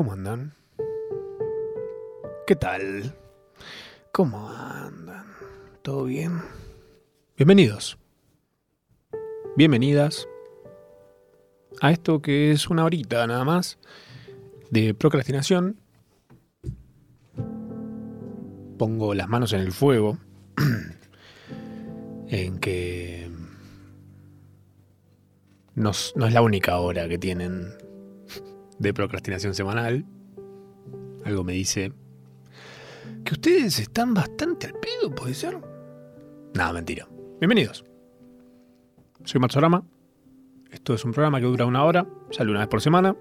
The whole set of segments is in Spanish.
¿Cómo andan? ¿Qué tal? ¿Cómo andan? ¿Todo bien? Bienvenidos. Bienvenidas a esto que es una horita nada más de procrastinación. Pongo las manos en el fuego en que no, es- la única hora que tienen de procrastinación semanal. Algo me dice que ustedes están bastante al pedo, ¿puede ser? Nada, mentira. Bienvenidos. Soy Matsorama. Esto es un programa que dura una hora, sale una vez por semana.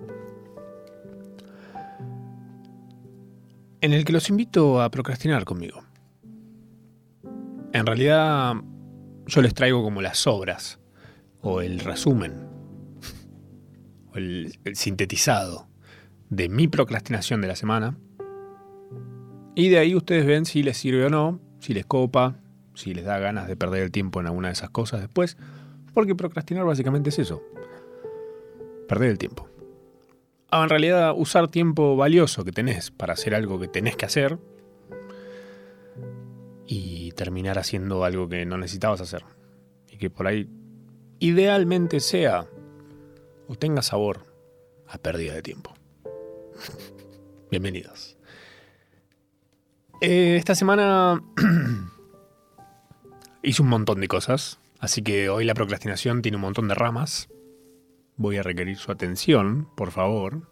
En el que los invito a procrastinar conmigo. En realidad, yo les traigo como las obras, o el resumen, el, sintetizado de mi procrastinación de la semana. Y de ahí ustedes ven si les sirve o no, si les copa, si les da ganas de perder el tiempo en alguna de esas cosas después. Porque procrastinar básicamente es eso. Perder el tiempo. Ah, en realidad, usar tiempo valioso que tenés para hacer algo que tenés que hacer y terminar haciendo algo que no necesitabas hacer. Y que por ahí idealmente sea o tenga sabor a pérdida de tiempo. Bienvenidos. Eh, esta semana hice un montón de cosas, así que hoy la procrastinación tiene un montón de ramas. Voy a requerir su atención, por favor.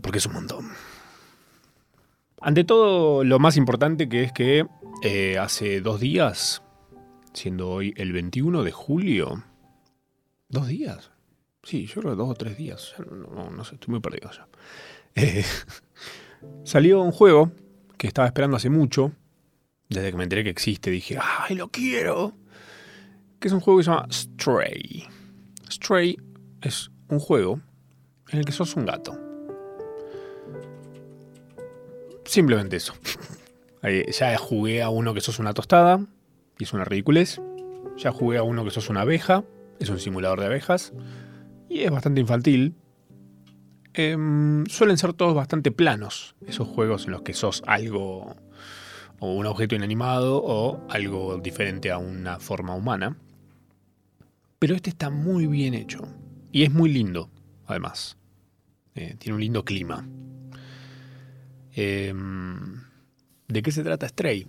Porque es un montón. Ante todo, lo más importante que es que eh, hace dos días, siendo hoy el 21 de julio, ¿dos días? Sí, yo creo que dos o tres días. No, no- sé, estoy muy perdido ya. Eh, salió un juego que estaba esperando hace mucho. Desde que me enteré que existe, dije, ¡ay, lo quiero! Que es un juego que se llama Stray. Stray es un juego en el que sos un gato. Simplemente eso. Ahí, Ya jugué a uno que sos una tostada, y es una ridiculez. Ya jugué a uno que sos una abeja, es un simulador de abejas, y es bastante infantil. Em, suelen ser todos bastante planos, esos juegos en los que sos algo, o un objeto inanimado, o algo diferente a una forma humana. Pero este está muy bien hecho, y es muy lindo, además. Eh, tiene un lindo clima. Em, ¿De qué se trata Stray?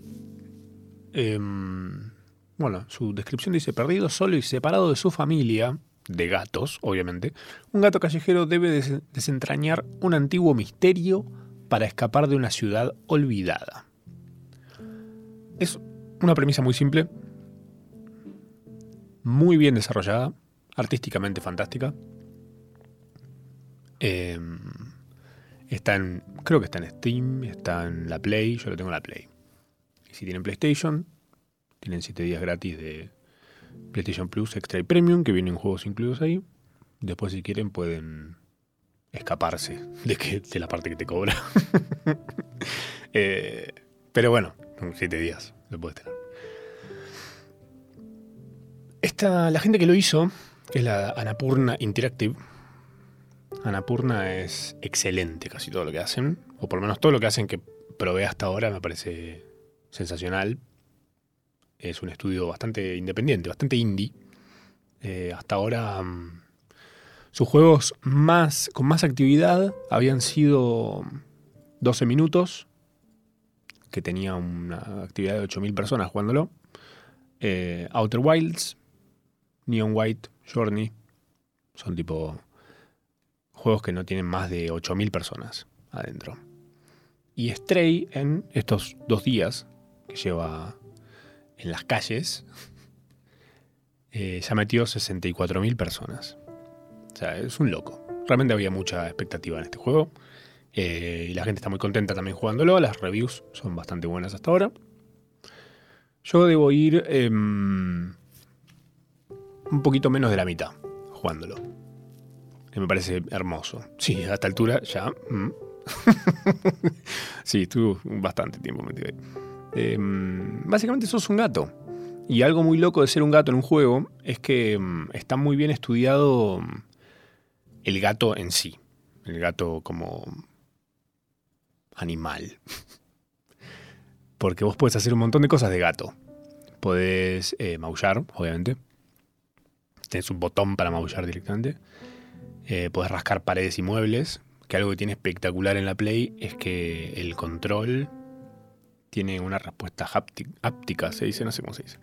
Bueno, su descripción dice, perdido solo y separado de su familia, de gatos, obviamente, un gato callejero debe des- desentrañar un antiguo misterio para escapar de una ciudad olvidada. Es una premisa muy simple, muy bien desarrollada, artísticamente fantástica. Em, Está en, creo que está en Steam, está en la Play, yo lo tengo en la Play. Y si tienen PlayStation, tienen 7 días gratis de PlayStation Plus Extra y Premium, que vienen juegos incluidos ahí. Después si quieren pueden escaparse de, la parte que te cobra. Eh, pero bueno, son 7 días, lo puedes tener. Esta, la gente que lo hizo, es la Anapurna Interactive, Anapurna es excelente casi todo lo que hacen, o por lo menos todo lo que hacen que probé hasta ahora me parece sensacional. Es un estudio bastante independiente, bastante indie. Eh, hasta ahora mm, sus juegos más, con más actividad habían sido 12 minutos, que tenía una actividad de 8.000 personas jugándolo. Eh, Outer Wilds, Neon White, Journey, son tipo juegos que no tienen más de 8.000 personas adentro. Y Stray en estos dos días que lleva en las calles, eh, ya metió 64.000 personas. O sea, es un loco. Realmente había mucha expectativa en este juego. eh, y la gente está muy contenta también jugándolo. Las reviews son bastante buenas hasta ahora. Yo debo ir em, un poquito menos de la mitad jugándolo me parece hermoso. Sí, a esta altura ya. mm. sí, estuvo bastante tiempo metido ahí. Eh, básicamente sos un gato. Y algo muy loco de ser un gato en un juego es que mm, está muy bien estudiado mm, el gato en sí. el gato como animal. Porque vos puedes hacer un montón de cosas de gato. Podés eh, maullar, obviamente. Tenés un botón para maullar directamente. Eh, podés rascar paredes y muebles. Que algo que tiene espectacular en la Play es que el control tiene una respuesta háptica, se dice, no sé cómo se dice.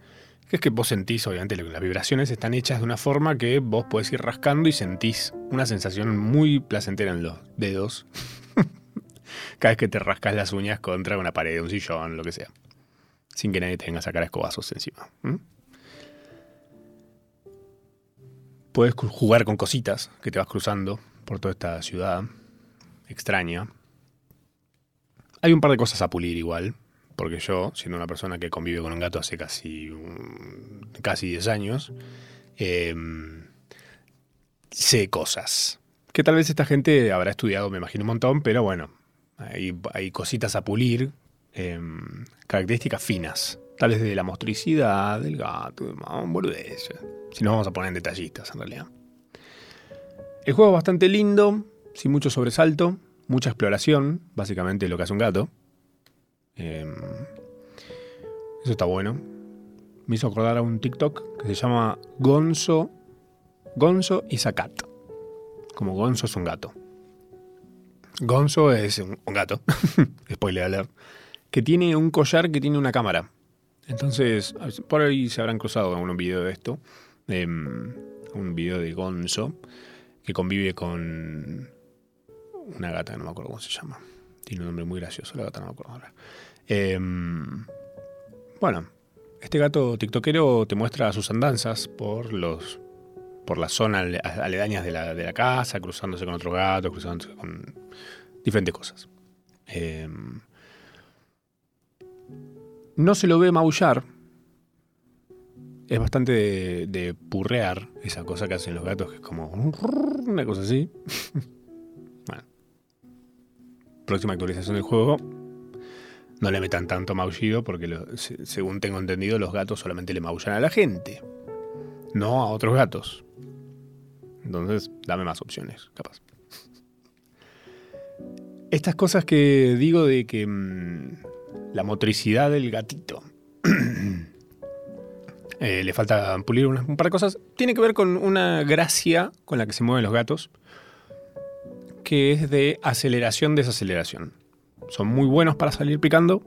Que es que vos sentís, obviamente, las vibraciones están hechas de una forma que vos podés ir rascando y sentís una sensación muy placentera en los dedos. Cada vez que te rascas las uñas contra una pared, un sillón, lo que sea. Sin que nadie tenga que sacar escobazos encima. Puedes jugar con cositas que te vas cruzando por toda esta ciudad extraña. Hay un par de cosas a pulir igual, porque yo, siendo una persona que convive con un gato hace casi, casi 10 años, em, sé cosas. Que tal vez esta gente habrá estudiado, me imagino, un montón, pero bueno, hay, cositas a pulir, em, características finas. Tal vez de la motricidad del gato, boludez. Si no vamos a poner en detallistas, en realidad. El juego es bastante lindo, sin mucho sobresalto, mucha exploración, básicamente lo que hace un gato. Em, eso está bueno. Me hizo acordar a un TikTok que se llama Gonzo, Gonzo y Zakat. Como Gonzo es un gato. Gonzo es un, gato, spoiler alert, que tiene un collar que tiene una cámara. Entonces, por ahí se habrán cruzado en un video de esto. Em, un video de Gonzo que convive con una gata, no me acuerdo cómo se llama. Tiene un nombre muy gracioso, la gata no me acuerdo ahora. Em, bueno, este gato tiktokero te muestra sus andanzas por los por las zonas aledañas de la, de la casa, cruzándose con otro gato, cruzándose con diferentes cosas. Em, no se lo ve maullar. Es bastante de, purrear esa cosa que hacen los gatos, que es como una cosa así. próxima actualización del juego no le metan tanto maullido porque según tengo entendido los gatos solamente le maullan a la gente, no a otros gatos. Entonces, dame más opciones, capaz. Estas cosas que digo de que mm, la motricidad del gatito eh, le falta pulir un par de cosas, tiene que ver con una gracia con la que se mueven los gatos que es de aceleración-desaceleración. Son muy buenos para salir picando,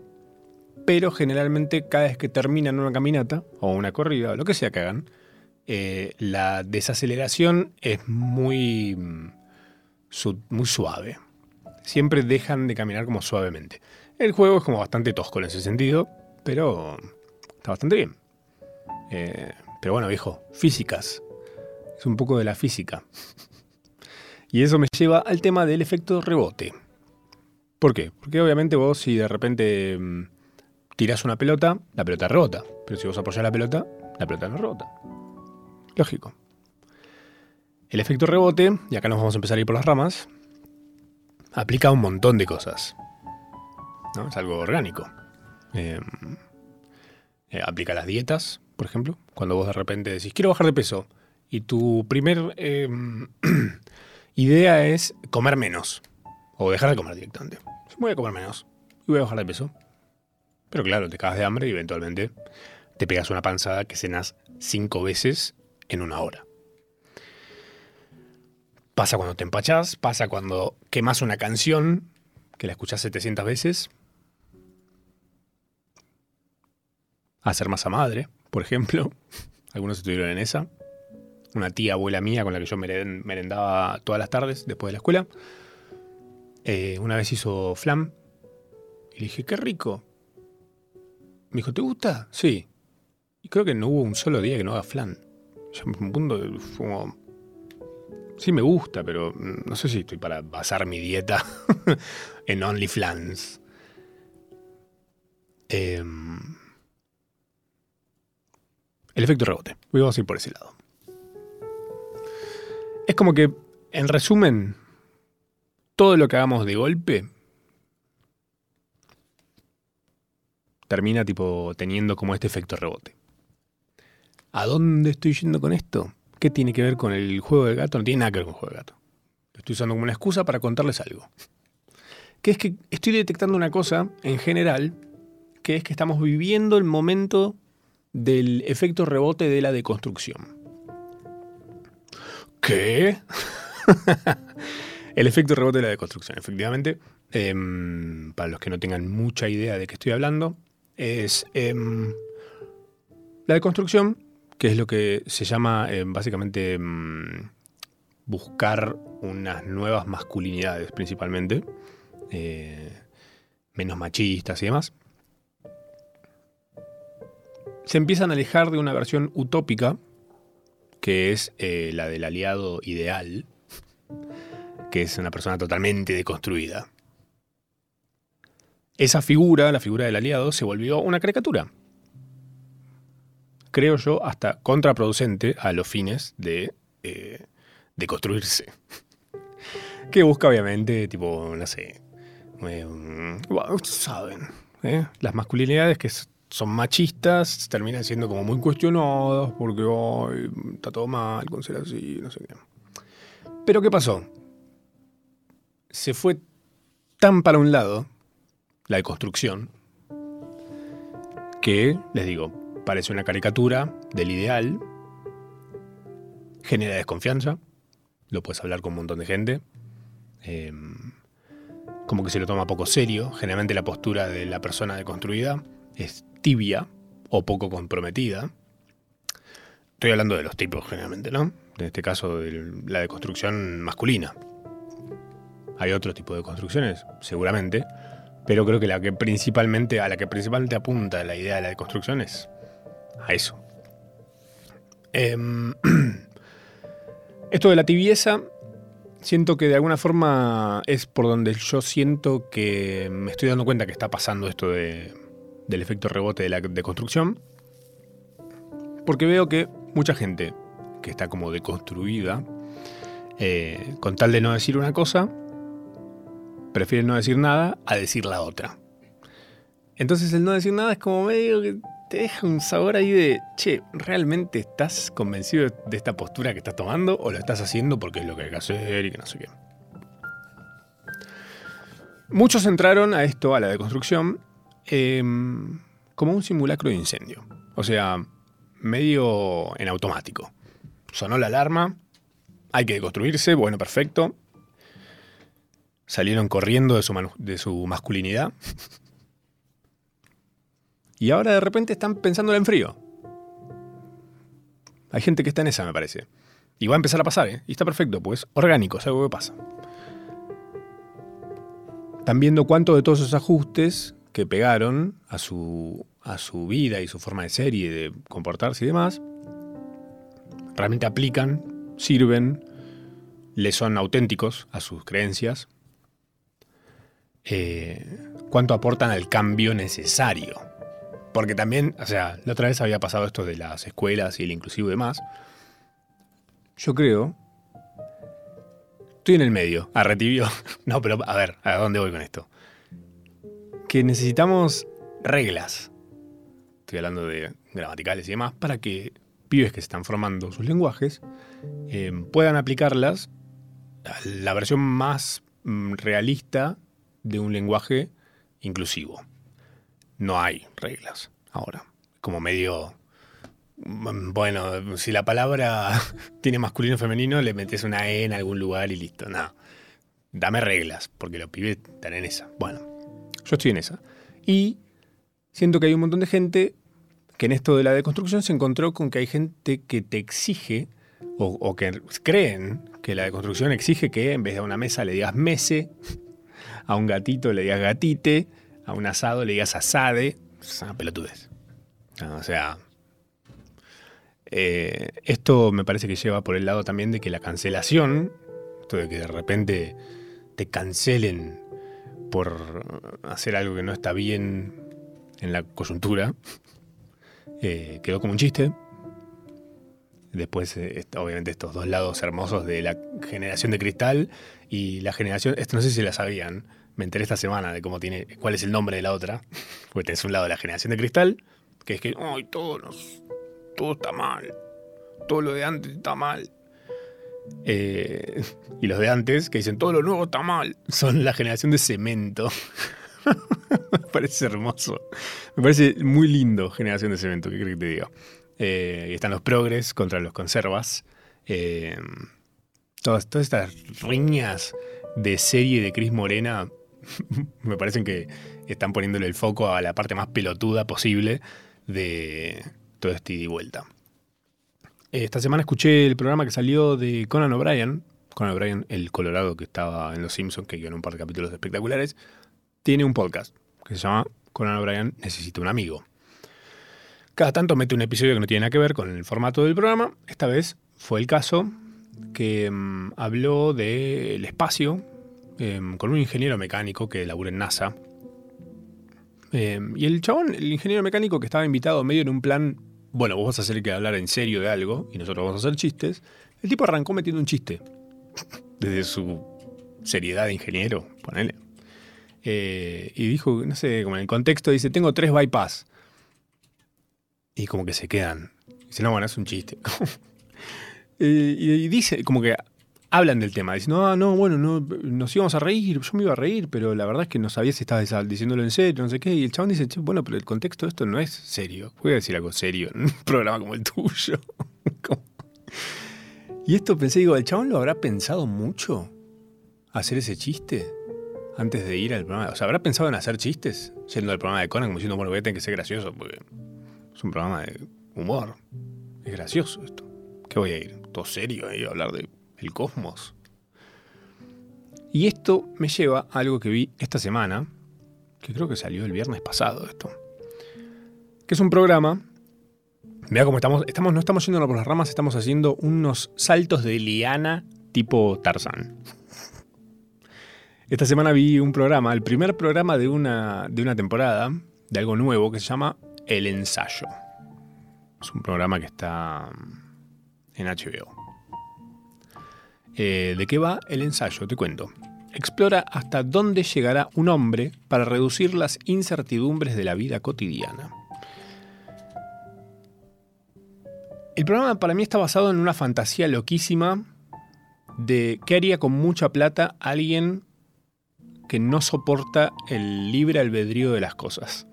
pero generalmente cada vez que terminan una caminata o una corrida o lo que sea que hagan, eh, la desaceleración es muy, muy suave. Siempre dejan de caminar como suavemente. El juego es como bastante tosco en ese sentido, pero está bastante bien. Eh, pero bueno, viejo, físicas. Es un poco de la física. Y eso me lleva al tema del efecto rebote. ¿Por qué? Porque obviamente vos si de repente mm, tirás una pelota, la pelota rebota. Pero si vos apoyás la pelota, la pelota no rebota. Lógico. El efecto rebote, y acá nos vamos a empezar a ir por las ramas, aplica un montón de cosas. Es algo orgánico. Em, eh, aplica las dietas, por ejemplo. Cuando vos de repente decís, quiero bajar de peso, y tu primer em, idea es comer menos. O dejar de comer directamente. Voy a comer menos. Y voy a bajar de peso. Pero claro, te cagas de hambre y eventualmente te pegas una panzada que cenas cinco veces en una hora. Pasa cuando te empachás, pasa cuando quemas una canción que la escuchás 700 veces. Hacer masa madre, por ejemplo. Algunos estuvieron en esa una tía abuela mía con la que yo merendaba todas las tardes después de la escuela. Eh, una vez hizo flam y le dije, qué rico. Me dijo, ¿te gusta? Sí. Y creo que no hubo un solo día que no haga flan. Un punto fue. Sí me gusta, pero no sé si estoy para basar mi dieta en Only Flans. Em, el efecto rebote. Voy a ir por ese lado. Es como que, en resumen, todo lo que hagamos de golpe termina tipo teniendo como este efecto rebote. ¿A dónde estoy yendo con esto? ¿Qué tiene que ver con el juego de gato? No tiene nada que ver con el juego de gato. Estoy usando como una excusa para contarles algo. Que es que estoy detectando una cosa en general, que es que estamos viviendo el momento del efecto rebote de la deconstrucción. ¿Qué? el efecto rebote de la deconstrucción, efectivamente. Em, para los que no tengan mucha idea de qué estoy hablando, es em, la deconstrucción, que es lo que se llama em, básicamente buscar unas nuevas masculinidades principalmente, eh, menos machistas y demás. Se empiezan a alejar de una versión utópica, que es eh, la del aliado ideal, que es una persona totalmente deconstruida. Esa figura, la figura del aliado, se volvió una caricatura. Creo yo, hasta contraproducente a los fines de, eh, de construirse. que busca, obviamente, tipo, no sé. Eh, saben, ¿eh? las masculinidades que son machistas terminan siendo como muy cuestionadas porque está todo mal con ser así, no sé qué. Pero ¿qué pasó? Se fue tan para un lado la deconstrucción, que, les digo, parece una caricatura del ideal, genera desconfianza, lo puedes hablar con un montón de gente, em, como que se lo toma poco serio, generalmente la postura de la persona deconstruida es tibia o poco comprometida. Estoy hablando de los tipos generalmente, ¿no? En este caso, de la deconstrucción masculina. Hay otro tipo de construcciones, seguramente, pero creo que la que principalmente, a la que principalmente apunta la idea de la deconstrucción es a eso. Em, esto de la tibieza, siento que de alguna forma es por donde yo siento que me estoy dando cuenta que está pasando esto del efecto rebote de la deconstrucción. Porque veo que mucha gente que está como deconstruida, eh, con tal de no decir una cosa, prefieren no decir nada a decir la otra. Entonces el no decir nada es como medio que te deja un sabor ahí de, che, ¿realmente estás convencido de esta postura que estás tomando o lo estás haciendo porque es lo que hay que hacer y que no sé qué? Muchos entraron a esto, a la deconstrucción, em, como un simulacro de incendio. O sea, medio en automático. Sonó la alarma, hay que deconstruirse, bueno, perfecto salieron corriendo de su, de su masculinidad. y ahora de repente están pensando en frío. Hay gente que está en esa, me parece. Y va a empezar a pasar, ¿eh? Y está perfecto, pues orgánico, es algo que pasa. Están viendo cuánto de todos esos ajustes que pegaron a su, a su vida y su forma de ser y de comportarse y demás, realmente aplican, sirven, le son auténticos a sus creencias eh, cuánto aportan al cambio necesario. Porque también, o sea, la otra vez había pasado esto de las escuelas y el inclusivo y demás. Yo creo. Estoy en el medio, a retibio. No, pero a ver, ¿a dónde voy con esto? Que necesitamos reglas. Estoy hablando de gramaticales y demás, para que pibes que se están formando sus lenguajes eh, puedan aplicarlas a la versión más mm, realista de un lenguaje inclusivo. No hay reglas ahora. Como medio... Mm, bueno, si la palabra tiene masculino o femenino, le metes una E en algún lugar y listo. No. Dame reglas, porque los pibes están en esa. Bueno, yo estoy en esa. Y siento que hay un montón de gente que en esto de la deconstrucción se encontró con que hay gente que te exige o, que creen que la deconstrucción exige que en vez de a una mesa le digas mese a un gatito le digas gatite, a un asado le digas asade. Es una pelotudez. O sea, eh, esto me parece que lleva por el lado también de que la cancelación, esto de que de repente te cancelen por hacer algo que no está bien en la coyuntura, eh, quedó como un chiste. Después, eh, obviamente, estos dos lados hermosos de la generación de cristal y la generación, esto no sé si la sabían, me enteré esta semana de cómo tiene, cuál es el nombre de la otra, porque tenés un lado de la generación de cristal, que es que, ay, todo, todo está mal, todo lo de antes está mal. Eh, y los de antes, que dicen todo lo nuevo está mal, son la generación de cemento. Me parece hermoso. Me parece muy lindo generación de cemento, ¿qué crees que te digo? Eh, y están los progres contra los conservas. Eh, todas, todas estas riñas de serie de Cris Morena me parecen que están poniéndole el foco a la parte más pelotuda posible de todo este ida y vuelta. Esta semana escuché el programa que salió de Conan O'Brien. Conan O'Brien, el colorado que estaba en Los Simpsons, que en un par de capítulos espectaculares, tiene un podcast que se llama Conan O'Brien Necesita un amigo. Cada tanto mete un episodio que no tiene nada que ver con el formato del programa. Esta vez fue el caso que mm, habló del espacio em, con un ingeniero mecánico que labura en NASA. Em, y el chabón, el ingeniero mecánico que estaba invitado medio en un plan, bueno, vos vas a hacer que hablar en serio de algo y nosotros vamos a hacer chistes. El tipo arrancó metiendo un chiste. Desde su seriedad de ingeniero, ponele. Eh, y dijo, no sé, como en el contexto, dice, tengo tres bypass. Y como que se quedan. Dice, no, bueno, es un chiste. Y, dice, como que hablan del tema. Dicen, no, no, bueno, no, nos íbamos a reír, yo me iba a reír, pero la verdad es que no sabía si estabas diciéndolo en serio, no sé qué. Y el chabón dice, bueno, pero el contexto de esto no es serio. Voy a decir algo serio en un programa como el tuyo. y esto pensé, digo, ¿el chabón lo habrá pensado mucho? ¿Hacer ese chiste? Antes de ir al programa. O sea, ¿habrá pensado en hacer chistes? Yendo al programa de Conan, como diciendo, bueno, voy a tener que ser gracioso, porque es un programa de humor. Es gracioso esto. ¿Qué voy a ir? Todo serio ahí a hablar del el cosmos. Y esto me lleva a algo que vi esta semana, que creo que salió el viernes pasado esto. Que es un programa. Vea cómo estamos, estamos, no estamos yendo por las ramas, estamos haciendo unos saltos de liana tipo Tarzán. Esta semana vi un programa, el primer programa de una, de una temporada, de algo nuevo que se llama El Ensayo. Es un programa que está en HBO. Eh, ¿De qué va el ensayo? Te cuento. Explora hasta dónde llegará un hombre para reducir las incertidumbres de la vida cotidiana. El programa para mí está basado en una fantasía loquísima de qué haría con mucha plata alguien que no soporta el libre albedrío de las cosas.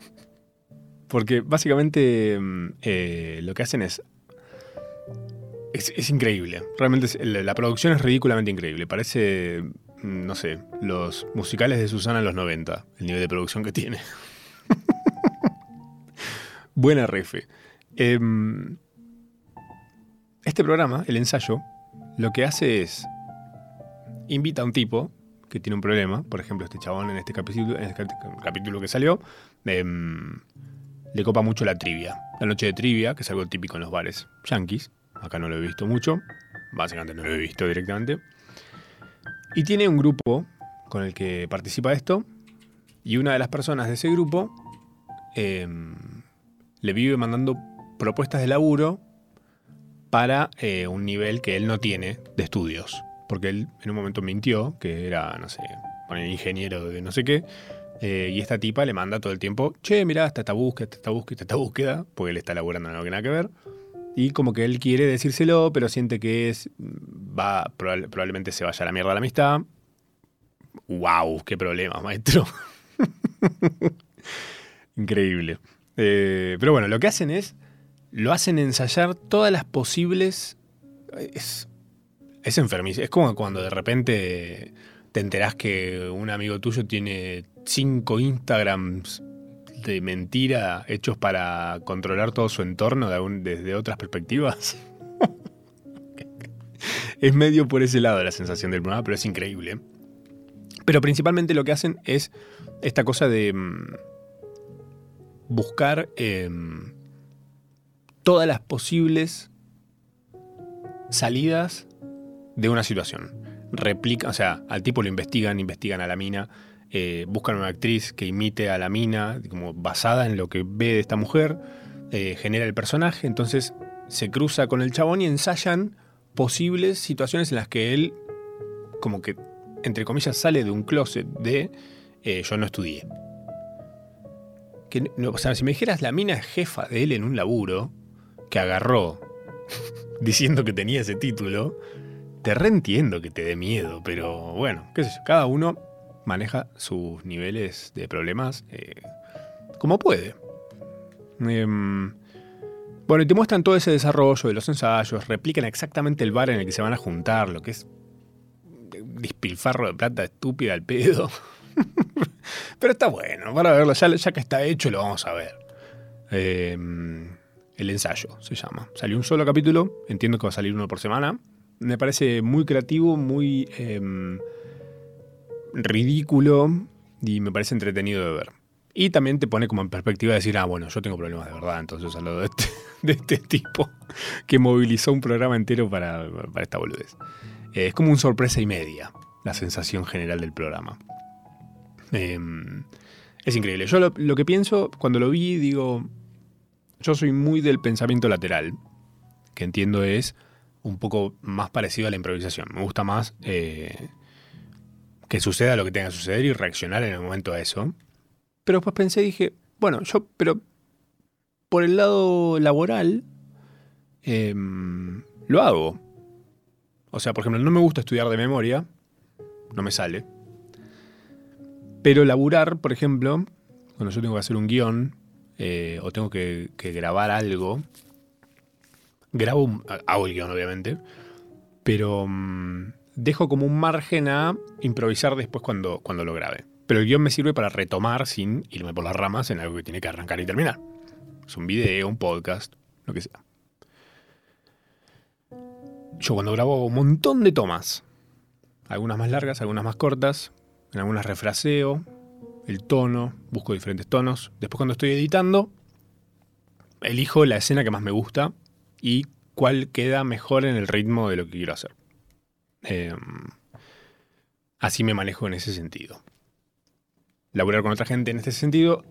Porque básicamente mm, eh, lo que hacen es... Es, increíble. Realmente la producción es ridículamente increíble. Parece, mm, no sé, los musicales de Susana en los 90, el nivel de producción que tiene. Buena refe. Em, este programa, el ensayo, lo que hace es invita a un tipo que tiene un problema, por ejemplo, este chabón en este capítulo, en este capítulo que salió, em, le copa mucho la trivia. La noche de trivia, que es algo típico en los bares yankees. Acá no lo he visto mucho, básicamente no lo he visto directamente. Y tiene un grupo con el que participa esto, y una de las personas de ese grupo em, le vive mandando propuestas de laburo para eh, un nivel que él no tiene de estudios porque él en un momento mintió, que era, no sé, ingeniero de no sé qué, eh, y esta tipa le manda todo el tiempo, che, mirá, está esta búsqueda, esta búsqueda, esta búsqueda, porque él está laburando en algo que nada que ver. Y como que él quiere decírselo, pero siente que es. va probablemente se vaya a la mierda la amistad. ¡Wow! ¡Qué problema, maestro! Increíble. Eh, pero bueno, lo que hacen es. Lo hacen ensayar todas las posibles. Es es enfermizo. Es como cuando de repente te enterás que un amigo tuyo tiene cinco Instagrams de mentira hechos para controlar todo su entorno desde otras perspectivas. es medio por ese lado la sensación del programa, pero es increíble. Pero principalmente lo que hacen es esta cosa de mm, buscar em, todas las posibles salidas de una situación. Replica, o sea, al tipo lo investigan, investigan a la mina, eh, buscan una actriz que imite a la mina, como basada en lo que ve de esta mujer, eh, genera el personaje, entonces se cruza con el chabón y ensayan posibles situaciones en las que él, como que, entre comillas, sale de un closet de eh, yo no estudié. Que, o sea, si me dijeras la mina es jefa de él en un laburo, que agarró diciendo que tenía ese título, te reentiendo que te dé miedo, pero bueno, qué sé yo, cada uno maneja sus niveles de problemas eh, como puede. Em, bueno, y te muestran todo ese desarrollo de los ensayos, replican exactamente el bar en el que se van a juntar, lo que es dispilfarro de plata estúpida al pedo. Pero está bueno, para verlo, ya, ya, que está hecho lo vamos a ver. Em, el ensayo se llama. Salió un solo capítulo, entiendo que va a salir uno por semana. Me parece muy creativo, muy em, ridículo y me parece entretenido de ver. Y también te pone como en perspectiva de decir, ah, bueno, yo tengo problemas de verdad, entonces hablo de este, de este tipo que movilizó un programa entero para, esta boludez. Eh, es como un sorpresa y media la sensación general del programa. Em, es increíble. Yo lo, lo, que pienso cuando lo vi, digo, yo soy muy del pensamiento lateral, que entiendo es un poco más parecido a la improvisación. Me gusta más eh, que suceda lo que tenga que suceder y reaccionar en el momento a eso. Pero después pensé y dije, bueno, yo, pero por el lado laboral, em, lo hago. O sea, por ejemplo, no me gusta estudiar de memoria, no me sale. Pero laburar, por ejemplo, cuando yo tengo que hacer un guion eh, o tengo que, grabar algo, grabo, hago el guion obviamente, pero mm, dejo como un margen a improvisar después cuando, cuando lo grabe. Pero el guion me sirve para retomar sin irme por las ramas en algo que tiene que arrancar y terminar. Es un video, un podcast, lo que sea. Yo cuando grabo un montón de tomas, algunas más largas, algunas más cortas, en algunas refraseo, el tono, busco diferentes tonos. Después cuando estoy editando, elijo la escena que más me gusta y cuál queda mejor en el ritmo de lo que quiero hacer. Em, así me manejo en ese sentido. Laburar con otra gente en este sentido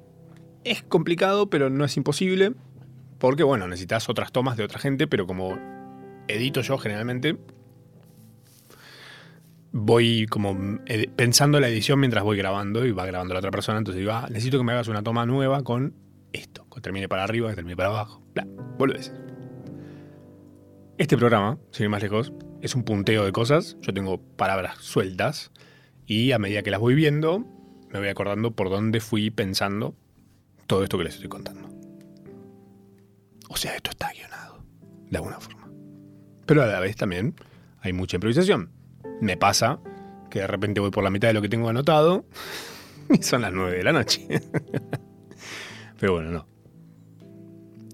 es complicado, pero no es imposible. Porque, bueno, necesitas otras tomas de otra gente, pero como edito yo generalmente, voy como eh, pensando la edición mientras voy grabando y va grabando la otra persona. Entonces digo, ah, necesito que me hagas una toma nueva con esto. Que termine para arriba, que termine para abajo. Bla, decir. Este programa, sin ir más lejos, es un punteo de cosas. Yo tengo palabras sueltas y a medida que las voy viendo, me voy acordando por dónde fui pensando todo esto que les estoy contando. O sea, esto está guionado, de alguna forma. Pero a la vez también hay mucha improvisación me pasa que de repente voy por la mitad de lo que tengo anotado y son las 9 de la noche. Pero bueno, no.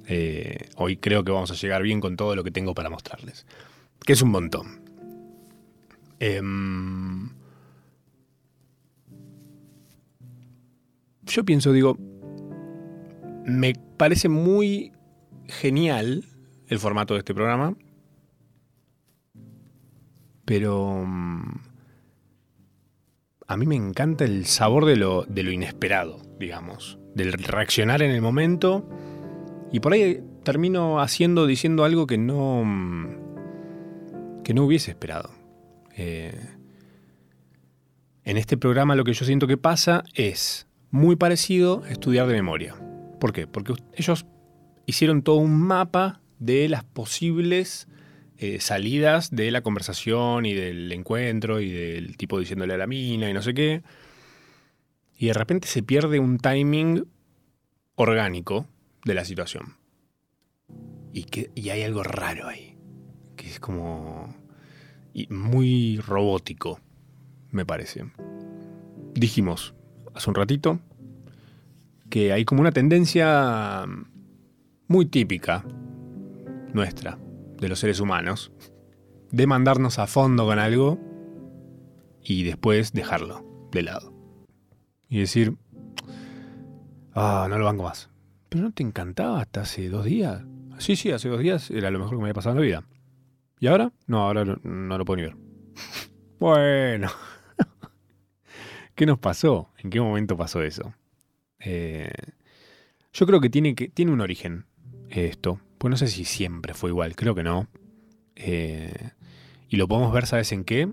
Eh, hoy creo que vamos a llegar bien con todo lo que tengo para mostrarles. Que es un montón. Em, yo pienso, digo, me parece muy genial el formato de este programa pero mm, a mí me encanta el sabor de lo, de lo inesperado, digamos, del reaccionar en el momento y por ahí termino haciendo, diciendo algo que no, mm, que no hubiese esperado. Eh, en este programa lo que yo siento que pasa es muy parecido a estudiar de memoria. ¿Por qué? Porque ellos hicieron todo un mapa de las posibles eh, salidas de la conversación y del encuentro y del tipo diciéndole a la mina y no sé qué. Y de repente se pierde un timing orgánico de la situación. Y, que, y hay algo raro ahí. Es como. Muy robótico, me parece. Dijimos hace un ratito que hay como una tendencia muy típica nuestra de los seres humanos, de mandarnos a fondo con algo y después dejarlo de lado. Y decir, ah, no lo banco más. Pero no te encantaba hasta hace dos días. Sí, sí, hace dos días era lo mejor que me había pasado en la vida. ¿Y ahora? No, ahora no, lo puedo ni ver. bueno. ¿Qué nos pasó? ¿En qué momento pasó eso? Eh, yo creo que tiene, que tiene un origen esto. Pues no sé si siempre fue igual, creo que no. Eh, y lo podemos ver, ¿sabes en qué?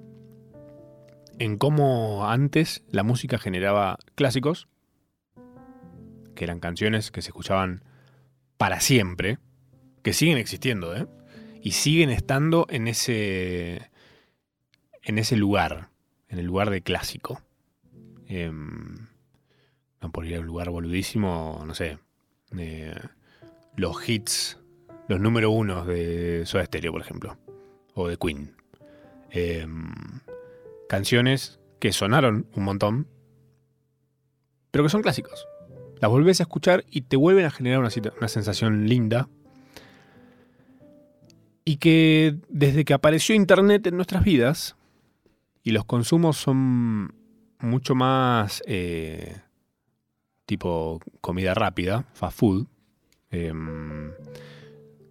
En cómo antes la música generaba clásicos, que eran canciones que se escuchaban para siempre, que siguen existiendo, ¿eh? Y siguen estando en ese, en ese lugar, en el lugar de clásico. No por ir a un lugar boludísimo, no sé, los hits, los número uno de Soda Stereo, por ejemplo, o de Queen. Em, canciones que sonaron un montón, pero que son clásicos. Las volvés a escuchar y te vuelven a generar una, una sensación linda. Y que desde que apareció Internet en nuestras vidas, y los consumos son mucho más eh, tipo comida rápida, fast food. Em,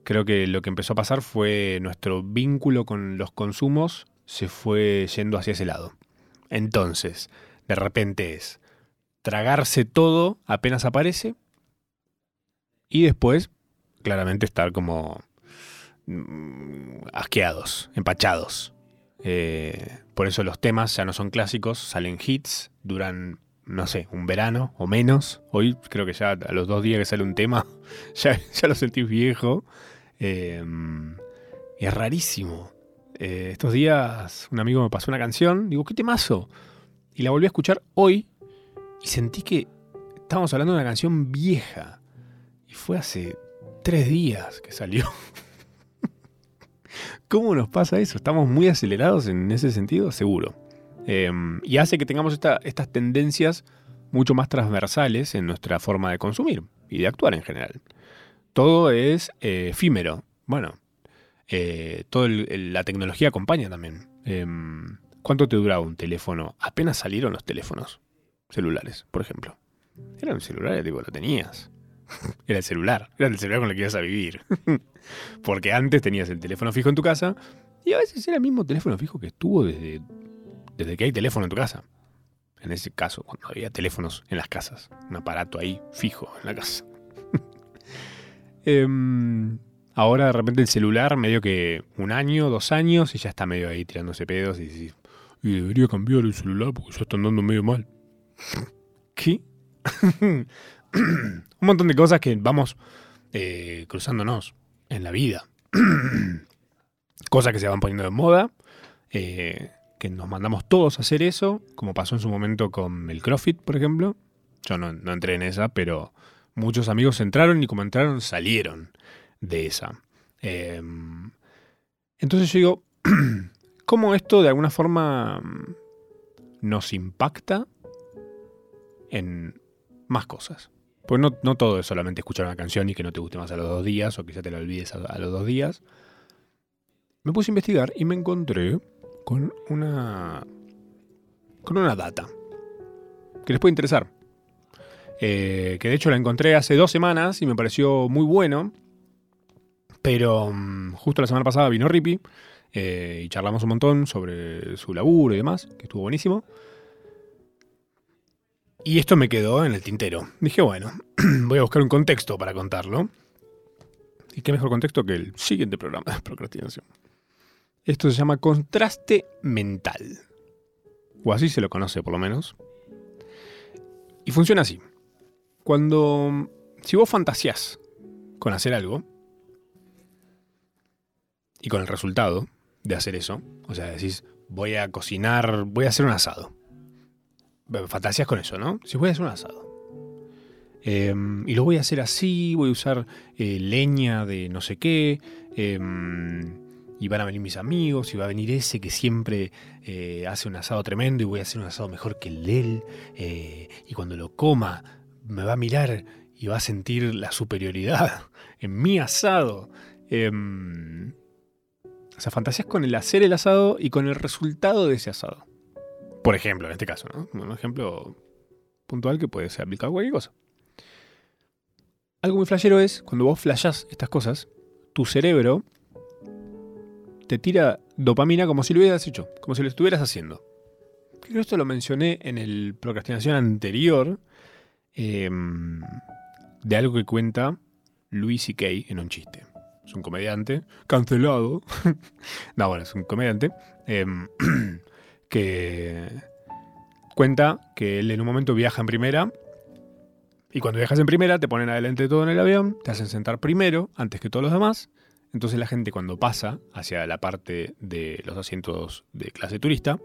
creo que lo que empezó a pasar fue nuestro vínculo con los consumos se fue yendo hacia ese lado. Entonces, de repente es tragarse todo apenas aparece y después, claramente, estar como asqueados, empachados. Eh, por eso los temas ya no son clásicos, salen hits, duran, no sé, un verano o menos. Hoy creo que ya a los dos días que sale un tema, ya, ya lo sentís viejo. Eh, es rarísimo. Eh, estos días un amigo me pasó una canción, digo, ¿qué temazo? Y la volví a escuchar hoy y sentí que estábamos hablando de una canción vieja. Y fue hace tres días que salió. ¿Cómo nos pasa eso? ¿Estamos muy acelerados en ese sentido? Seguro. Em, y hace que tengamos estas tendencias mucho más transversales en nuestra forma de consumir y de actuar en general. Todo es eh, efímero. Bueno, eh, toda la tecnología acompaña también. Em, ¿Cuánto te duraba un teléfono? Apenas salieron los teléfonos celulares, por ejemplo. Era un celular, tipo, lo tenías. Era el celular, era el celular con el que ibas a vivir. Porque antes tenías el teléfono fijo en tu casa y a veces era el mismo teléfono fijo que estuvo desde, desde que hay teléfono en tu casa. En ese caso, cuando había teléfonos en las casas. Un aparato ahí fijo en la casa. Em, ahora de repente el celular, medio que un año, dos años, y ya está medio ahí tirándose pedos y y debería cambiar el celular porque ya está andando medio mal. ¿Qué? un montón de cosas que vamos eh, cruzándonos en la vida. cosas que se van poniendo de moda, eh, que nos mandamos todos a hacer eso, como pasó en su momento con el CrossFit, por ejemplo. Yo no, entré en esa, pero muchos amigos entraron y como entraron salieron de esa. Em, entonces yo digo, ¿cómo esto de alguna forma nos impacta en más cosas? Pues no, todo es solamente escuchar una canción y que no te guste más a los dos días o quizá te la olvides a, los dos días. Me puse a investigar y me encontré con una. con una data que les puede interesar. Eh, que de hecho la encontré hace dos semanas y me pareció muy bueno. Pero mm, justo la semana pasada vino Rippy eh, y charlamos un montón sobre su laburo y demás, que estuvo buenísimo. Y esto me quedó en el tintero. Dije, bueno, voy a buscar un contexto para contarlo. ¿Y qué mejor contexto que el siguiente programa de procrastinación? Esto se llama contraste mental. O así se lo conoce por lo menos. Y funciona así. Cuando, si vos fantaseás con hacer algo, y con el resultado de hacer eso, o sea, decís, voy a cocinar, voy a hacer un asado fantasías con eso, ¿no? Si voy a hacer un asado. Em, y lo voy a hacer así, voy a usar eh, leña de no sé qué, em, y van a venir mis amigos, y va a venir ese que siempre eh, hace un asado tremendo y voy a hacer un asado mejor que el de él, eh, y cuando lo coma me va a mirar y va a sentir la superioridad en mi asado. Em, o sea, fantasías con el hacer el asado y con el resultado de ese asado. Por ejemplo, en este caso, ¿no? Un ejemplo puntual que puede ser aplicado a cualquier cosa. Algo muy flashero es, cuando vos flashás estas cosas, tu cerebro te tira dopamina como si lo hubieras hecho, como si lo estuvieras haciendo. Creo que esto lo mencioné en el procrastinación anterior em, de algo que cuenta Louis C.K. en un chiste. Es un comediante, cancelado. no, bueno, es un comediante. Em, que cuenta que él en un momento viaja en primera y cuando viajas en primera te ponen adelante todo en el avión, te hacen sentar primero antes que todos los demás, Entonces la gente cuando pasa hacia la parte de los asientos de clase turista,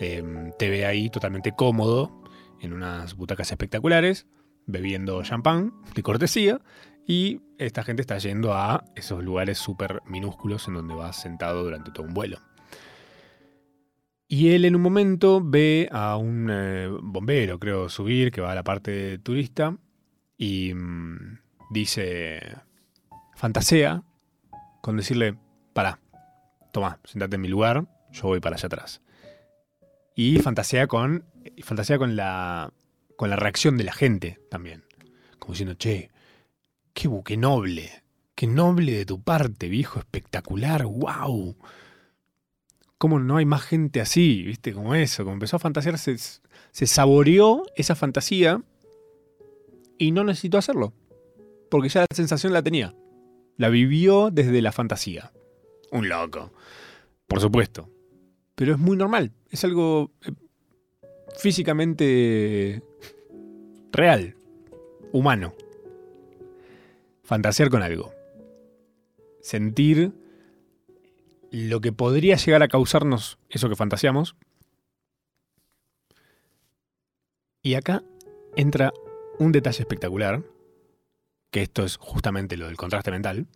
em, te ve ahí totalmente cómodo, en unas butacas espectaculares, bebiendo champán de cortesía, y esta gente está yendo a esos lugares súper minúsculos en donde vas sentado durante todo un vuelo. Y él en un momento ve a un eh, bombero, creo, subir, que va a la parte turista, y mm, dice, fantasea con decirle, para, toma, sentate en mi lugar, yo voy para allá atrás. Y fantasea con, fantasea con la, con la reacción de la gente también. Como diciendo, che, qué, qué noble, qué noble de tu parte, viejo, espectacular, wow. ¿Cómo no hay más gente así? ¿Viste? Como eso, como empezó a fantasear, se, se saboreó esa fantasía y no necesitó hacerlo. Porque ya la sensación la tenía. La vivió desde la fantasía. Un loco. Por supuesto. Pero es muy normal. Es algo eh, físicamente real. Humano. Fantasear con algo. Sentir lo que podría llegar a causarnos eso que fantaseamos. Y acá entra un detalle espectacular, que esto es justamente lo del contraste mental,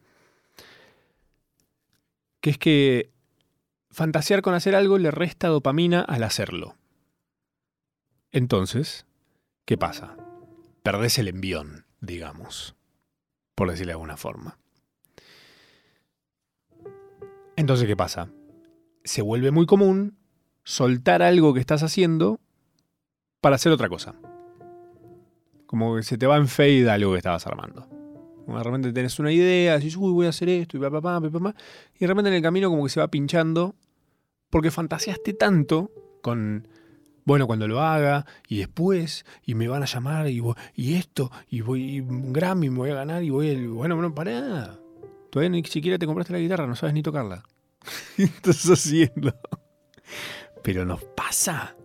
que es que fantasear con hacer algo le resta dopamina al hacerlo. Entonces, ¿qué pasa? Perdés el envión, digamos, por decirle de alguna forma. Entonces, ¿qué pasa? Se vuelve muy común soltar algo que estás haciendo para hacer otra cosa. Como que se te va en fade algo que estabas armando. Como de repente tenés una idea, decís, uy, voy a hacer esto, y papá, papá, papá, y de repente en el camino como que se va pinchando, porque fantaseaste tanto con, bueno, cuando lo haga, y después, y me van a llamar, y, y esto, y voy, un Grammy me voy a ganar, y voy, a, bueno, bueno, pará. Todavía ni siquiera te compraste la guitarra, no sabes ni tocarla. Estás haciendo. Pero nos pasa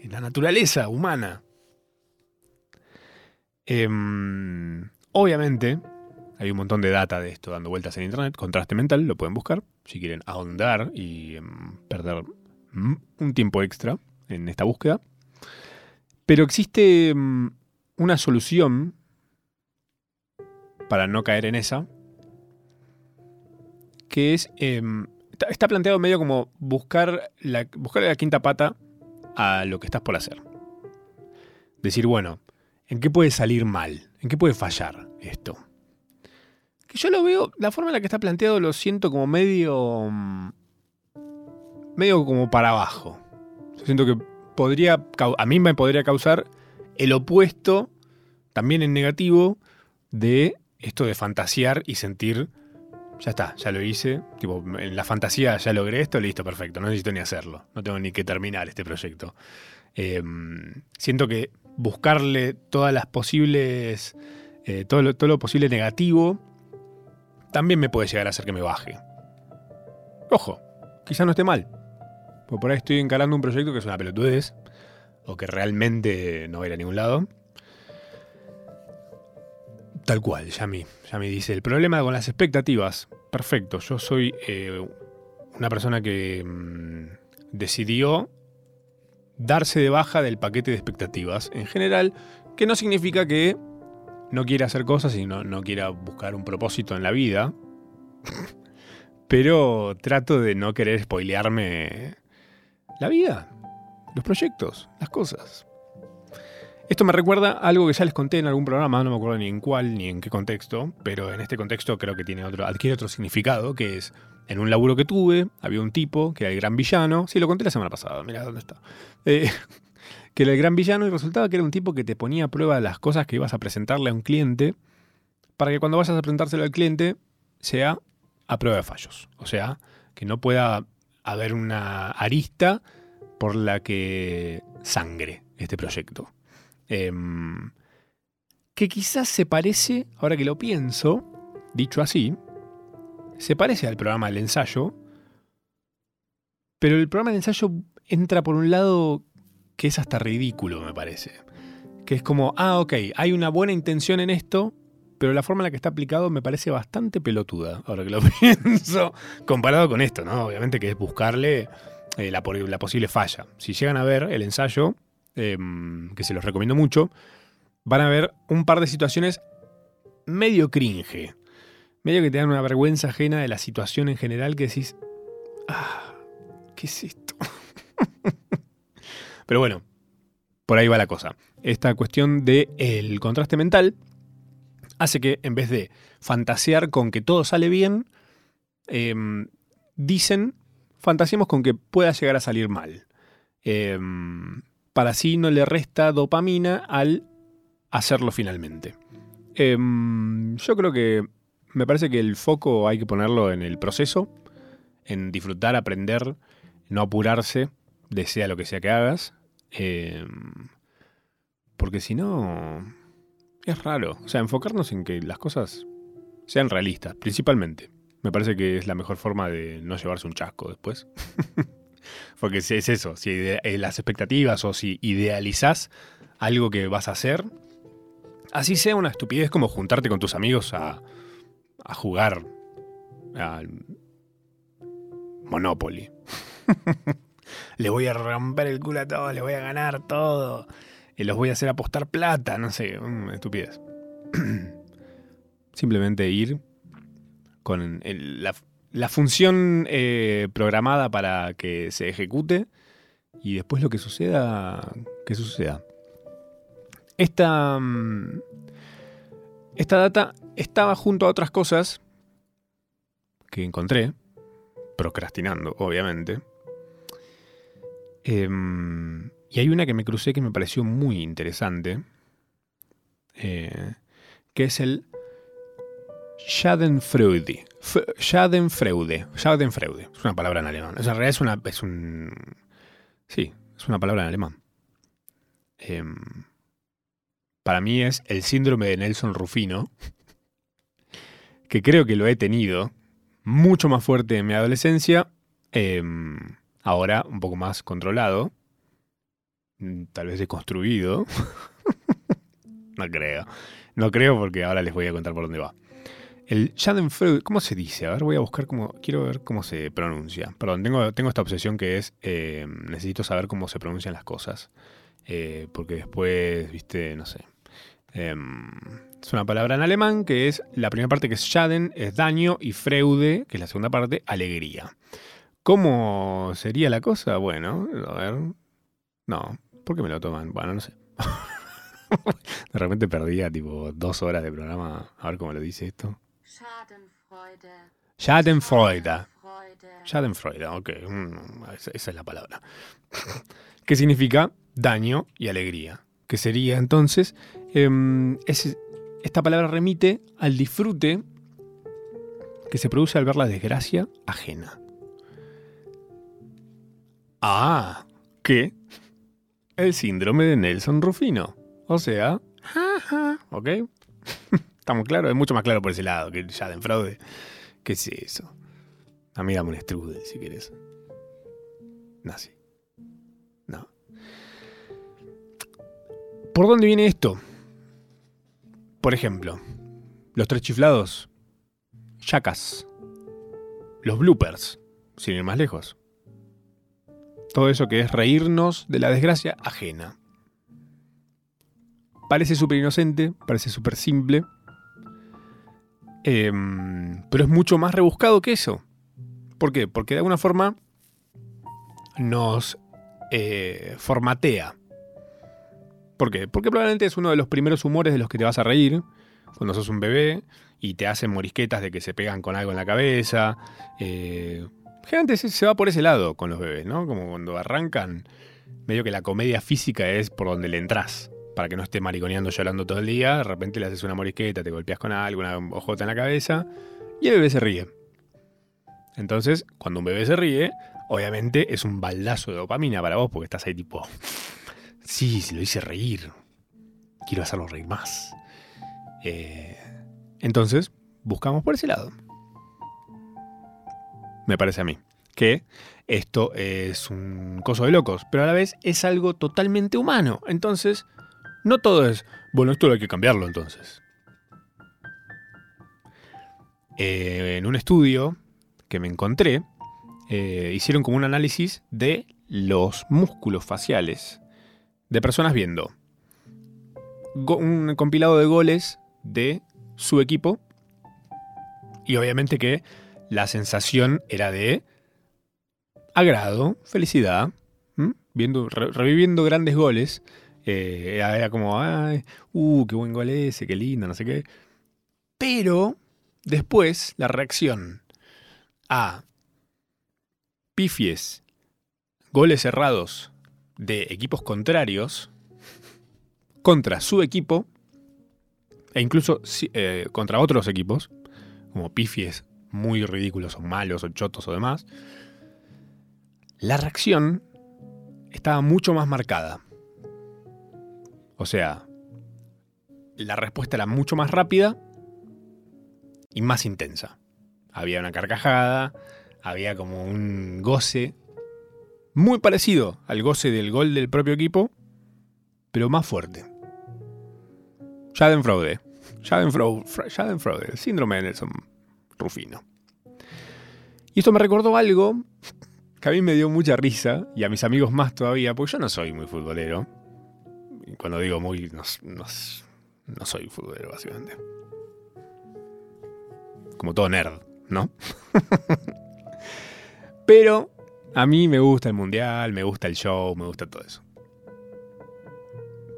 en la naturaleza humana. Em, obviamente, hay un montón de data de esto dando vueltas en internet. Contraste mental, lo pueden buscar si quieren ahondar y em, perder un tiempo extra en esta búsqueda. Pero existe em, una solución para no caer en esa, que es, está planteado medio como buscar la, buscar la quinta pata a lo que estás por hacer. Decir, bueno, ¿En qué puede salir mal? ¿En qué puede fallar esto? Que yo lo veo, la forma en la que está planteado lo siento como medio. Mm, medio como para abajo. siento que podría. A mí me podría causar el opuesto, también en negativo, de esto de fantasear y sentir. Ya está, ya lo hice. Tipo, en la fantasía ya logré esto, listo, perfecto. No necesito ni hacerlo. No tengo ni que terminar este proyecto. Em, siento que buscarle todas las posibles, eh, todo, lo, todo lo posible negativo, también me puede llegar a hacer que me baje. Ojo, quizá no esté mal. Porque por ahí estoy encarando un proyecto que es una pelotudez, o que realmente no va a ir a ningún lado. Tal cual, ya ya me dice. El problema con las expectativas. Perfecto, yo soy eh, una persona que mm, decidió darse de baja del paquete de expectativas en general, que no significa que no quiera hacer cosas y no, no quiera buscar un propósito en la vida. Pero trato de no querer spoilearme la vida, los proyectos, las cosas. Esto me recuerda a algo que ya les conté en algún programa, no me acuerdo ni en cuál ni en qué contexto, pero en este contexto creo que tiene otro, adquiere otro significado, que es en un laburo que tuve, había un tipo que era el gran villano. Sí, lo conté la semana pasada, mira dónde está. Eh, que era el gran villano y resultaba que era un tipo que te ponía a prueba las cosas que ibas a presentarle a un cliente para que cuando vayas a presentárselo al cliente sea a prueba de fallos. O sea, que no pueda haber una arista por la que sangre este proyecto. Em, que quizás se parece, ahora que lo pienso, dicho así, se parece al programa del ensayo, pero el programa del ensayo entra por un lado que es hasta ridículo, me parece. Que es como, ah, ok, hay una buena intención en esto, pero la forma en la que está aplicado me parece bastante pelotuda, ahora que lo pienso, comparado con esto, ¿no? Obviamente que es buscarle eh, la, posible falla. Si llegan a ver el ensayo, em, que se los recomiendo mucho, van a ver un par de situaciones medio cringe. Medio que te dan una vergüenza ajena de la situación en general que decís, ah, ¿qué es esto? Pero bueno, por ahí va la cosa. Esta cuestión del el contraste mental hace que en vez de fantasear con que todo sale bien, em, dicen, fantaseemos con que pueda llegar a salir mal. Em, para así no le resta dopamina al hacerlo finalmente. Em, yo creo que me parece que el foco hay que ponerlo en el proceso, en disfrutar, aprender, no apurarse, desea lo que sea que hagas. porque si no, es raro. O sea, enfocarnos en que las cosas sean realistas, principalmente. Me parece que es la mejor forma de no llevarse un chasco después. Porque si es eso, si eh, las expectativas o si idealizás algo que vas a hacer, así sea una estupidez como juntarte con tus amigos a, jugar al Monopoly. le voy a romper el culo a todos, le voy a ganar todo y los voy a hacer apostar plata, no sé, estupidez. Simplemente ir con la, función eh, programada para que se ejecute y después lo que suceda, que suceda. Esta, mm, esta data estaba junto a otras cosas que encontré, procrastinando, obviamente. Eh, y hay una que me crucé que me pareció muy interesante, eh, que es el Schadenfreude. Schadenfreude. Schadenfreude. Es una palabra en alemán. en realidad es una. Es un. Sí, es una palabra en alemán. Em, para mí es el síndrome de Nelson Rufino, que creo que lo he tenido mucho más fuerte en mi adolescencia, em, ahora un poco más controlado. Mm, tal vez deconstruido. no creo. No creo porque ahora les voy a contar por dónde va. El Schadenfreude, ¿cómo se dice? A ver, voy a buscar cómo. Quiero ver cómo se pronuncia. Perdón, tengo, tengo esta obsesión que es. Eh, necesito saber cómo se pronuncian las cosas. Eh, porque después, viste, no sé. Em, es una palabra en alemán que es. La primera parte que es Schaden, es daño, y Freude, que es la segunda parte, alegría. ¿Cómo sería la cosa? Bueno, a ver. No, ¿Por qué me lo toman? Bueno, no sé. de repente perdía tipo dos horas de programa. A ver cómo lo dice esto. Schadenfreude. Schadenfreude. Schadenfreude, ok. Mm, esa, es la palabra. ¿Qué significa daño y alegría? Que sería entonces, em, esta palabra remite al disfrute que se produce al ver la desgracia ajena. Ah, ¿qué? el síndrome de Nelson Rufino. O sea, ¿ok? Estamos claros, es mucho más claro por ese lado que ya de fraude. ¿Qué es eso? A mí dame un strudel si quieres. Sí. No. ¿Por dónde viene esto? Por ejemplo, los tres chiflados, Chacas, los bloopers, sin ir más lejos. Todo eso que es reírnos de la desgracia ajena. Parece súper inocente, parece súper simple, em, pero es mucho más rebuscado que eso. ¿Por qué? Porque de alguna forma nos eh, formatea. ¿Por qué? Porque probablemente es uno de los primeros humores de los que te vas a reír cuando sos un bebé y te hacen morisquetas de que se pegan con algo en la cabeza, eh, Generalmente se, va por ese lado con los bebés, ¿no? Como cuando arrancan, medio que la comedia física es por donde le entras. Para que no esté mariconeando llorando todo el día, de repente le haces una morisqueta, te golpeas con algo, una ojota en la cabeza, y el bebé se ríe. Entonces, cuando un bebé se ríe, obviamente es un baldazo de dopamina para vos, porque estás ahí tipo, sí, se lo hice reír, quiero hacerlo reír más. Eh, entonces, buscamos por ese lado me parece a mí. Que esto es un coso de locos, pero a la vez es algo totalmente humano. Entonces, no todo es, bueno, esto hay que cambiarlo entonces. eh, en un estudio que me encontré, eh, hicieron como un análisis de los músculos faciales de personas viendo un compilado de goles de su equipo y obviamente que la sensación era de agrado, felicidad, viendo, reviviendo grandes goles. Eh, era como, uh, qué buen gol ese, qué lindo, no sé qué. Pero después la reacción a pifies, goles cerrados de equipos contrarios contra su equipo e incluso eh, contra otros equipos, como pifies muy ridículos o malos o chotos o demás, la reacción estaba mucho más marcada. O sea, la respuesta era mucho más rápida y más intensa. Había una carcajada, había como un goce muy parecido al goce del gol del propio equipo, pero más fuerte. Schadenfreude. Schadenfreude, síndrome de Nelson Rufino. Y esto me recordó algo que a mí me dio mucha risa, y a mis amigos más todavía, porque yo no soy muy futbolero. Cuando digo muy, no, no soy futbolero, básicamente. Como todo nerd, ¿no? Pero a mí me gusta el mundial, me gusta el show, me gusta todo eso.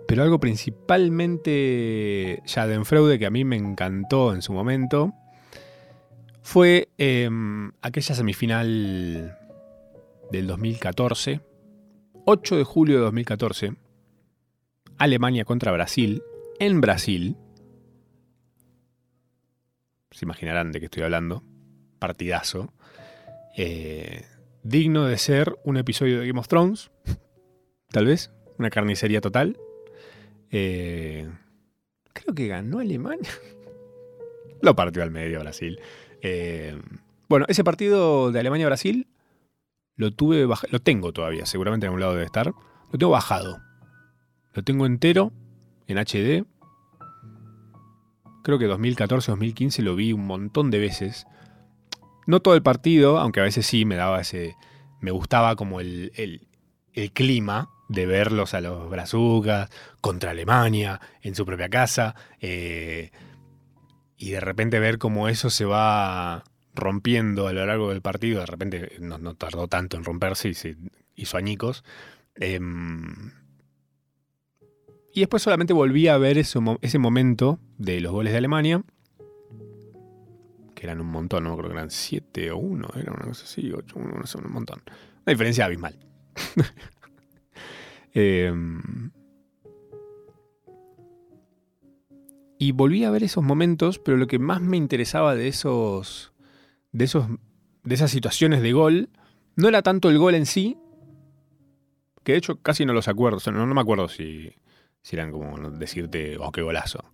Pero algo principalmente ya de Freude que a mí me encantó en su momento fue em, aquella semifinal del 2014, 8 de julio de 2014, Alemania contra Brasil, en Brasil. Se imaginarán de qué estoy hablando. Partidazo. Eh, digno de ser un episodio de Game of Thrones, tal vez, una carnicería total. Eh, creo que ganó Alemania. Lo partió al medio Brasil. Eh, bueno, ese partido de Alemania-Brasil lo tuve lo tengo todavía, seguramente en algún lado debe estar. Lo tengo bajado. Lo tengo entero en HD. Creo que 2014-2015 lo vi un montón de veces. No todo el partido, aunque a veces sí me daba ese. Me gustaba como el, el, clima de verlos a los brazucas contra Alemania en su propia casa. Eh, y de repente ver cómo eso se va rompiendo a lo largo del partido. De repente no, tardó tanto en romperse y se hizo añicos. Em, y después solamente volví a ver ese momento de los goles de Alemania que eran un montón, no creo que eran 7 o 1, era una cosa así, 8 1, no sé, un montón. Una diferencia abismal. Em, y volví a ver esos momentos, pero lo que más me interesaba de esos, de esos, de esas situaciones de gol, no era tanto el gol en sí, que de hecho casi no los acuerdo, o sea, no, me acuerdo si, si eran como decirte, oh, qué golazo.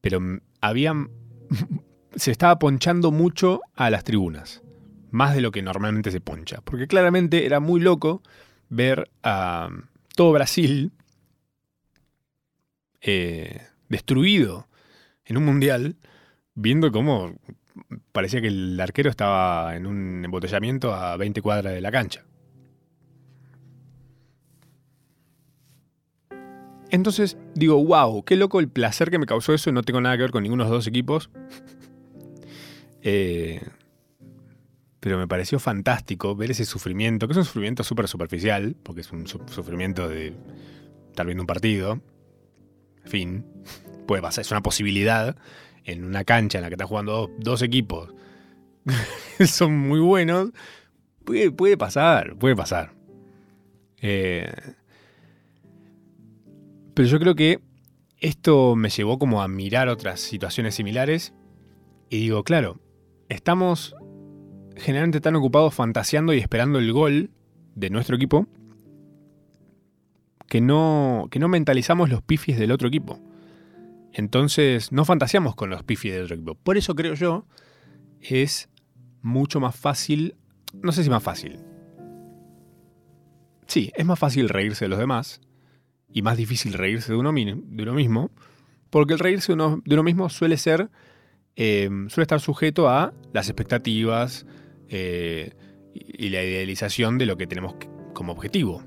Pero había se estaba ponchando mucho a las tribunas, más de lo que normalmente se poncha, porque claramente era muy loco ver a todo Brasil eh, destruido en un mundial, viendo cómo parecía que el arquero estaba en un embotellamiento a 20 cuadras de la cancha. Entonces digo, wow, qué loco el placer que me causó eso. No tengo nada que ver con ninguno de los dos equipos. Eh, pero me pareció fantástico ver ese sufrimiento, que es un sufrimiento súper superficial, porque es un sufrimiento de estar viendo un partido. En fin, puede pasar, es una posibilidad en una cancha en la que están jugando dos, equipos. Son muy buenos. Puede, pasar, puede pasar. Eh, pero yo creo que esto me llevó como a mirar otras situaciones similares y digo, claro, estamos generalmente tan ocupados fantaseando y esperando el gol de nuestro equipo que no, que no mentalizamos los pifis del otro equipo. Entonces no fantaseamos con los pifis del otro equipo. Por eso creo yo es mucho más fácil, no sé si más fácil. Sí, es más fácil reírse de los demás y más difícil reírse de uno, de uno mismo, porque el reírse de uno, mismo suele ser eh, suele estar sujeto a las expectativas eh, y la idealización de lo que tenemos como objetivo,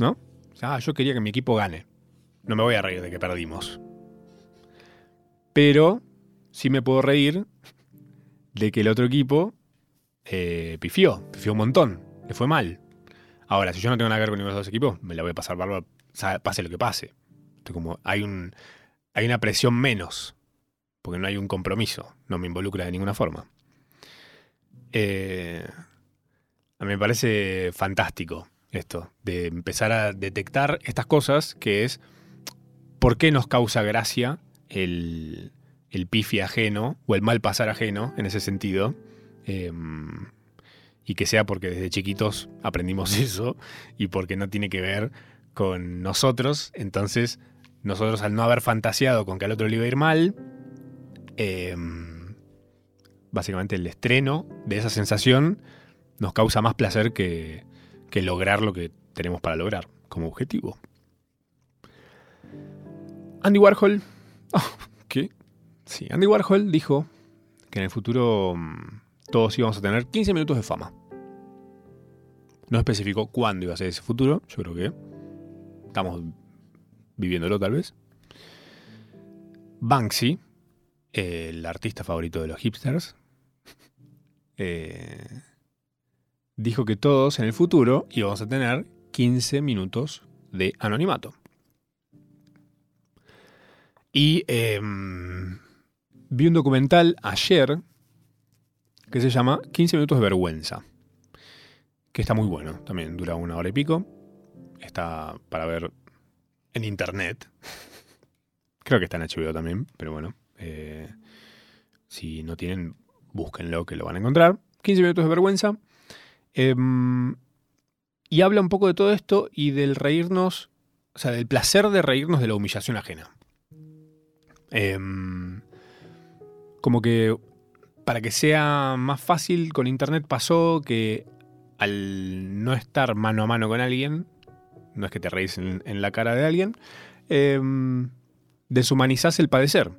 ¿no? Ah, yo quería que mi equipo gane. No me voy a reír de que perdimos. Pero sí me puedo reír de que el otro equipo eh, pifió, pifió un montón, le fue mal. Ahora, si yo no tengo nada que ver con ninguno de los dos equipos, me la voy a pasar bárbaro, pase lo que pase. como, hay, un, hay una presión menos, porque no hay un compromiso, no me involucra de ninguna forma. Eh, a mí me parece fantástico esto, de empezar a detectar estas cosas, que es por qué nos causa gracia el, el pifi ajeno o el mal pasar ajeno en ese sentido. Em, y que sea porque desde chiquitos aprendimos eso y porque no tiene que ver con nosotros. Entonces, nosotros al no haber fantaseado con que al otro le iba a ir mal, em, básicamente el estreno de esa sensación nos causa más placer que, que lograr lo que tenemos para lograr como objetivo. Andy Warhol. Oh, ¿Qué? Sí, Andy Warhol dijo que en el futuro mm, todos íbamos a tener 15 minutos de fama. No especificó cuándo iba a ser ese futuro. Yo creo que estamos viviéndolo tal vez. Banksy, el artista favorito de los hipsters, eh, dijo que todos en el futuro íbamos a tener 15 minutos de anonimato. Y em, vi un documental ayer que se llama 15 minutos de vergüenza, que está muy bueno, también dura una hora y pico, está para ver en internet, creo que está en HBO también, pero bueno, eh, si no tienen, búsquenlo que lo van a encontrar. 15 minutos de vergüenza. Em, y habla un poco de todo esto y del reírnos, o sea, del placer de reírnos de la humillación ajena. Em, como que para que sea más fácil con internet pasó que al no estar mano a mano con alguien, no es que te reís en, la cara de alguien, eh, deshumanizás el padecer.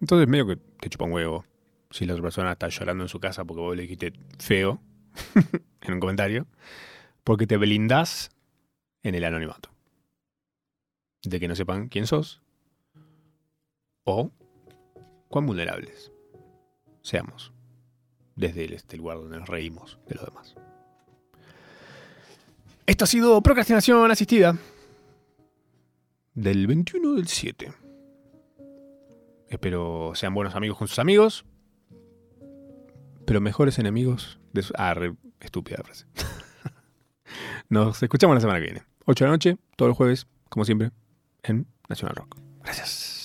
Entonces medio que te chupa un huevo si la otra persona está llorando en su casa porque vos le dijiste feo en un comentario, porque te blindás en el anonimato. De que no sepan quién sos o cuán vulnerables seamos desde este lugar donde nos reímos de los demás. Esto ha sido Procrastinación Asistida del 21 del 7. Espero sean buenos amigos con sus amigos, pero mejores enemigos de su... Ah, estúpida frase. Nos escuchamos la semana que viene. 8 de la noche, todos los jueves, como siempre, en Nacional Rock. Gracias.